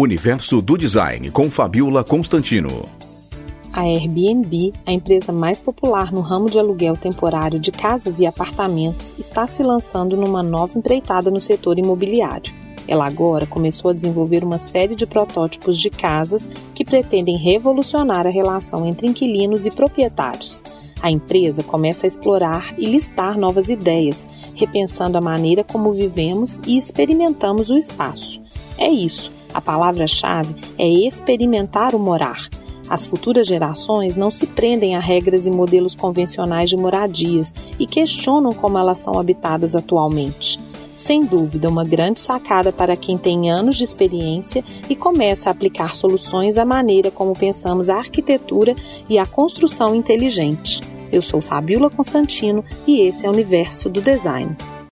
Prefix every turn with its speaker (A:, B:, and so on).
A: Universo do Design com Fabiola Constantino.
B: A Airbnb, a empresa mais popular no ramo de aluguel temporário de casas e apartamentos, está se lançando numa nova empreitada no setor imobiliário. Ela agora começou a desenvolver uma série de protótipos de casas que pretendem revolucionar a relação entre inquilinos e proprietários. A empresa começa a explorar e listar novas ideias, repensando a maneira como vivemos e experimentamos o espaço. É isso, a palavra-chave é experimentar o morar. As futuras gerações não se prendem a regras e modelos convencionais de moradias e questionam como elas são habitadas atualmente. Sem dúvida, uma grande sacada para quem tem anos de experiência e começa a aplicar soluções à maneira como pensamos a arquitetura e a construção inteligente. Eu sou Fabiola Constantino e esse é o Universo do Design.